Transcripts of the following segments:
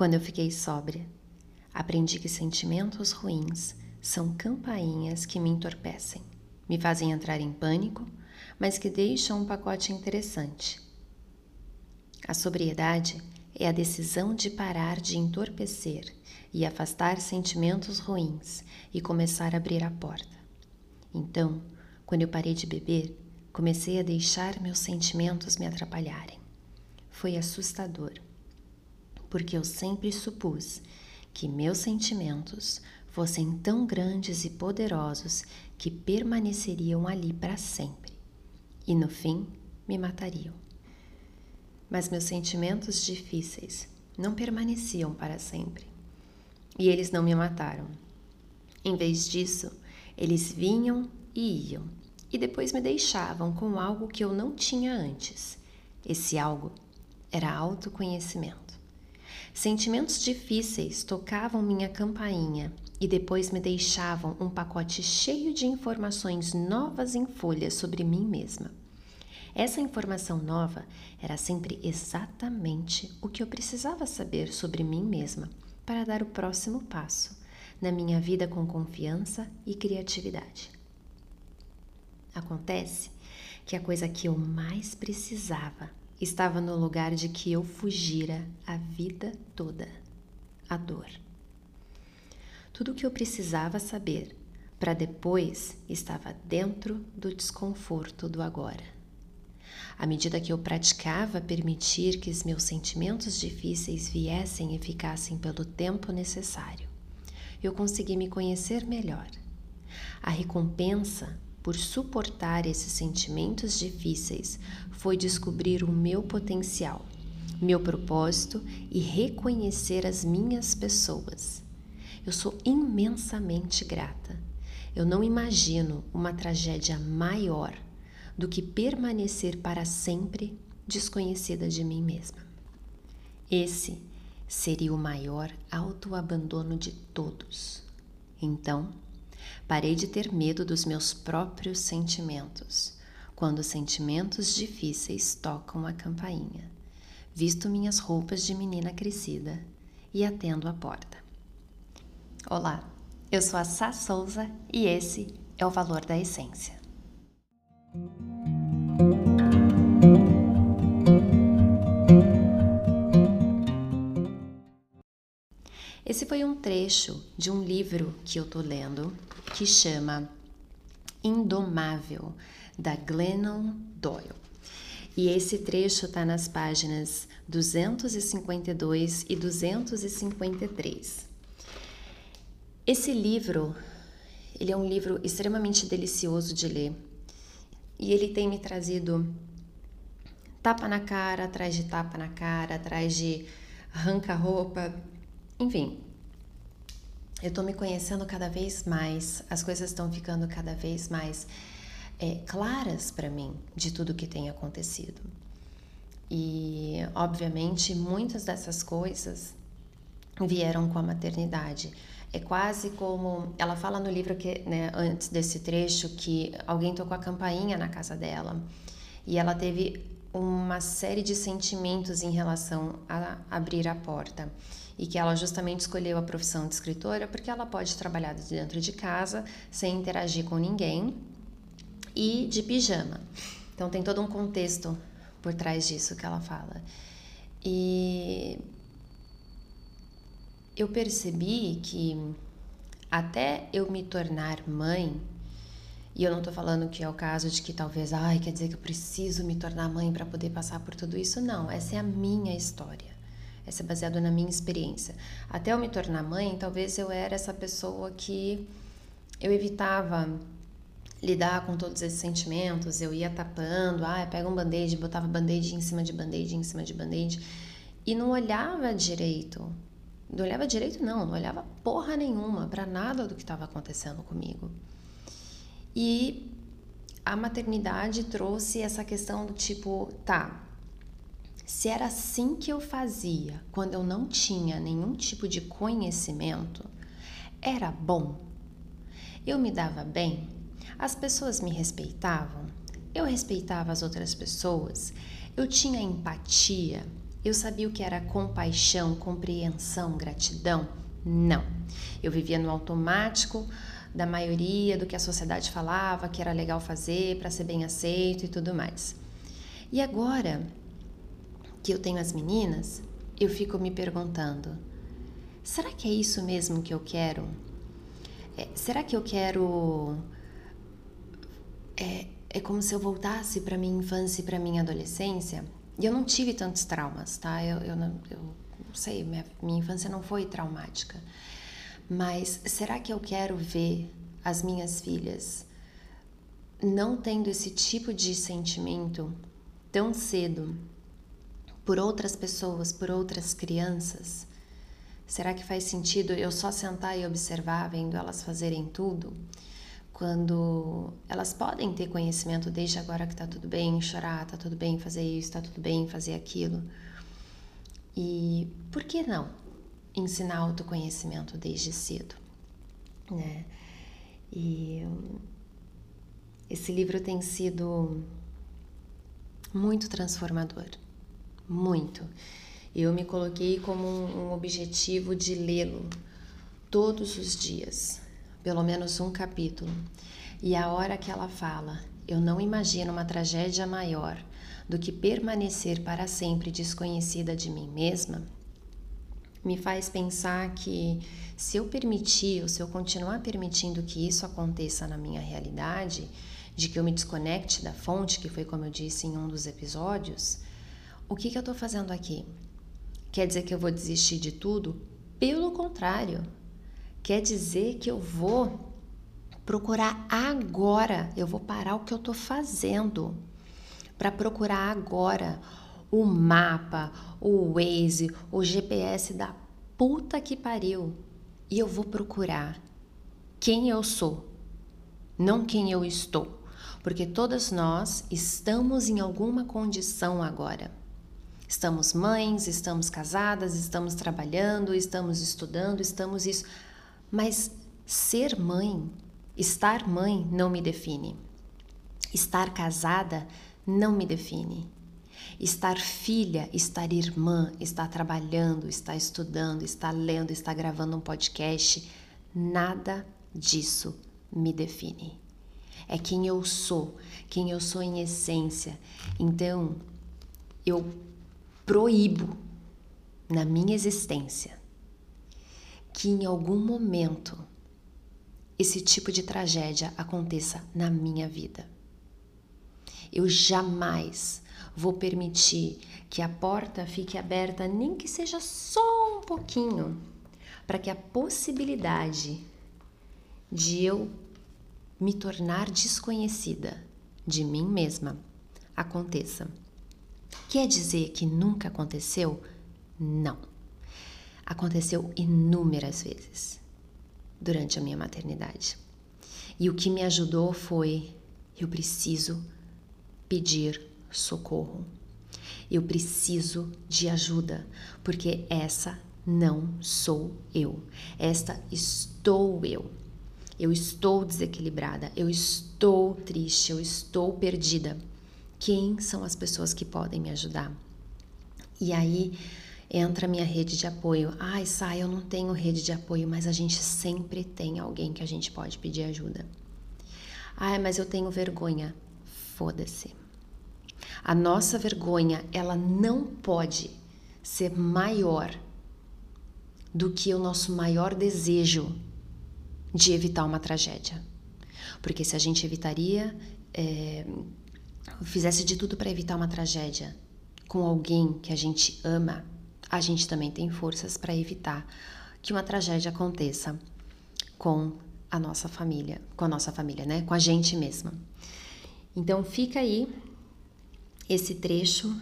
Quando eu fiquei sóbria, aprendi que sentimentos ruins são campainhas que me entorpecem, me fazem entrar em pânico, mas que deixam um pacote interessante. A sobriedade é a decisão de parar de entorpecer e afastar sentimentos ruins e começar a abrir a porta. Então, quando eu parei de beber, comecei a deixar meus sentimentos me atrapalharem. Foi assustador, porque eu sempre supus que meus sentimentos fossem tão grandes e poderosos que permaneceriam ali para sempre e no fim me matariam. Mas meus sentimentos difíceis não permaneciam para sempre e eles não me mataram. Em vez disso, eles vinham e iam e depois me deixavam com algo que eu não tinha antes. Esse algo era autoconhecimento. Sentimentos difíceis tocavam minha campainha e depois me deixavam um pacote cheio de informações novas em folhas sobre mim mesma. Essa informação nova era sempre exatamente o que eu precisava saber sobre mim mesma para dar o próximo passo na minha vida com confiança e criatividade. Acontece que a coisa que eu mais precisava estava no lugar de que eu fugira a vida toda a dor. Tudo o que eu precisava saber para depois estava dentro do desconforto do agora. À medida que eu praticava permitir que os meus sentimentos difíceis viessem e ficassem pelo tempo necessário, eu consegui me conhecer melhor. A recompensa por suportar esses sentimentos difíceis foi descobrir o meu potencial, meu propósito e reconhecer as minhas pessoas. Eu sou imensamente grata. Eu não imagino uma tragédia maior do que permanecer para sempre desconhecida de mim mesma. Esse seria o maior autoabandono de todos. Então, parei de ter medo dos meus próprios sentimentos quando sentimentos difíceis tocam a campainha. Visto minhas roupas de menina crescida e atendo a porta. Olá, eu sou a Sá Souza e esse é o Valor da Essência. Esse foi um trecho de um livro que eu tô lendo que chama Indomável, da Glennon Doyle. E esse trecho está nas páginas 252 e 253. Esse livro, ele é um livro extremamente delicioso de ler e ele tem me trazido tapa na cara, atrás de tapa na cara, atrás de arranca-roupa, enfim. Eu tô me conhecendo cada vez mais, as coisas estão ficando cada vez mais é, claras para mim de tudo que tem acontecido. E, obviamente, muitas dessas coisas vieram com a maternidade. É quase como ela fala no livro que, né, antes desse trecho, que alguém tocou a campainha na casa dela e ela teve uma série de sentimentos em relação a abrir a porta e que ela justamente escolheu a profissão de escritora porque ela pode trabalhar dentro de casa sem interagir com ninguém e de pijama. Então tem todo um contexto por trás disso que ela fala. E eu percebi que até eu me tornar mãe, e eu não tô falando que é o caso de que talvez, ai, quer dizer que eu preciso me tornar mãe para poder passar por tudo isso. Não, essa é a minha história. Essa é baseada na minha experiência. Até eu me tornar mãe, talvez eu era essa pessoa que eu evitava lidar com todos esses sentimentos, eu ia tapando, ah, pega um band-aid, botava band-aid em cima de band-aid, em cima de band-aid, e não olhava direito. Não olhava direito, não, não olhava porra nenhuma para nada do que estava acontecendo comigo. E a maternidade trouxe essa questão do tipo, tá, se era assim que eu fazia quando eu não tinha nenhum tipo de conhecimento, era bom. Eu me dava bem, as pessoas me respeitavam, eu respeitava as outras pessoas, eu tinha empatia, Eu sabia o que era compaixão, compreensão, gratidão? Não. Eu vivia no automático da maioria do que a sociedade falava que era legal fazer para ser bem aceito e tudo mais. E agora que eu tenho as meninas, eu fico me perguntando: será que é isso mesmo que eu quero? É, será que eu quero. É, é como se eu voltasse para minha infância e para minha adolescência? E eu não tive tantos traumas, tá? Eu, eu, não, eu não sei, minha, minha infância não foi traumática. Mas será que eu quero ver as minhas filhas não tendo esse tipo de sentimento tão cedo por outras pessoas, por outras crianças? Será que faz sentido eu só sentar e observar, vendo elas fazerem tudo? Quando elas podem ter conhecimento desde agora que tá tudo bem chorar, tá tudo bem fazer isso, tá tudo bem fazer aquilo. E por que não? Ensinar autoconhecimento desde cedo, né? E esse livro tem sido muito transformador, muito. Eu me coloquei como um, objetivo de lê-lo todos os dias, pelo menos um capítulo. E a hora que ela fala, eu não imagino uma tragédia maior do que permanecer para sempre desconhecida de mim mesma me faz pensar que se eu permitir ou se eu continuar permitindo que isso aconteça na minha realidade, de que eu me desconecte da fonte, que foi como eu disse em um dos episódios, o que, que eu estou fazendo aqui? Quer dizer que eu vou desistir de tudo? Pelo contrário, quer dizer que eu vou procurar agora, eu vou parar o que eu estou fazendo para procurar agora o mapa, o Waze, o GPS da puta que pariu. E eu vou procurar quem eu sou, não quem eu estou. Porque todas nós estamos em alguma condição agora. Estamos mães, estamos casadas, estamos trabalhando, estamos estudando, estamos isso. Mas ser mãe, estar mãe não me define. Estar casada não me define. Estar filha, estar irmã, estar trabalhando, estar estudando, estar lendo, estar gravando um podcast, nada disso me define. É quem eu sou, quem eu sou em essência. Então, eu proíbo na minha existência que em algum momento esse tipo de tragédia aconteça na minha vida. Eu jamais vou permitir que a porta fique aberta, nem que seja só um pouquinho, para que a possibilidade de eu me tornar desconhecida de mim mesma aconteça. Quer dizer que nunca aconteceu? Não. Aconteceu inúmeras vezes durante a minha maternidade. E o que me ajudou foi: eu preciso pedir socorro. Eu preciso de ajuda, porque essa não sou eu. Esta estou eu. Eu estou desequilibrada, eu estou triste, eu estou perdida. Quem são as pessoas que podem me ajudar? E aí entra minha rede de apoio. Ai, sai, eu não tenho rede de apoio, mas a gente sempre tem alguém que a gente pode pedir ajuda. Ai, mas eu tenho vergonha. Foda-se. A nossa vergonha, ela não pode ser maior do que o nosso maior desejo de evitar uma tragédia. Porque se a gente evitaria, é, fizesse de tudo para evitar uma tragédia com alguém que a gente ama, a gente também tem forças para evitar que uma tragédia aconteça com a nossa família, com a nossa família, né? Com a gente mesma. Então fica aí esse trecho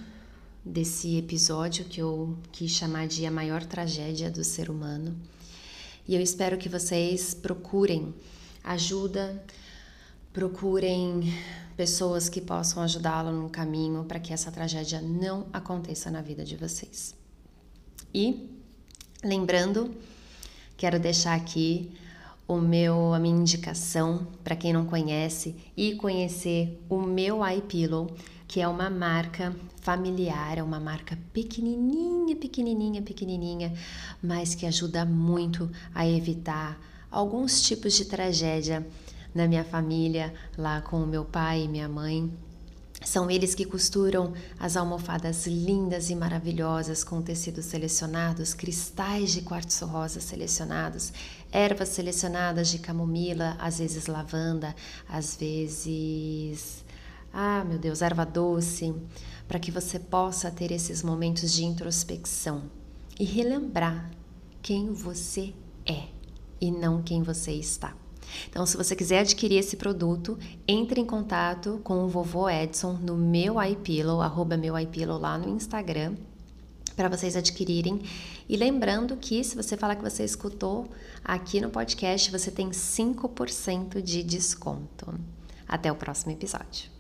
desse episódio que eu quis chamar de a maior tragédia do ser humano. E eu espero que vocês procurem ajuda, procurem pessoas que possam ajudá-lo no caminho para que essa tragédia não aconteça na vida de vocês. E lembrando, quero deixar aqui o meu a minha indicação para quem não conhece e conhecer o meu iPillow que é uma marca familiar, é uma marca pequenininha, pequenininha, pequenininha, mas que ajuda muito a evitar alguns tipos de tragédia na minha família, lá com o meu pai e minha mãe. São eles que costuram as almofadas lindas e maravilhosas com tecidos selecionados, cristais de quartzo rosa selecionados, ervas selecionadas de camomila, às vezes lavanda, às vezes, ah, meu Deus, erva doce, para que você possa ter esses momentos de introspecção e relembrar quem você é e não quem você está. Então, se você quiser adquirir esse produto, entre em contato com o vovô Edson no meu iPillow, arroba meu iPillow lá no Instagram, para vocês adquirirem. E lembrando que se você falar que você escutou aqui no podcast, você tem 5% de desconto. Até o próximo episódio.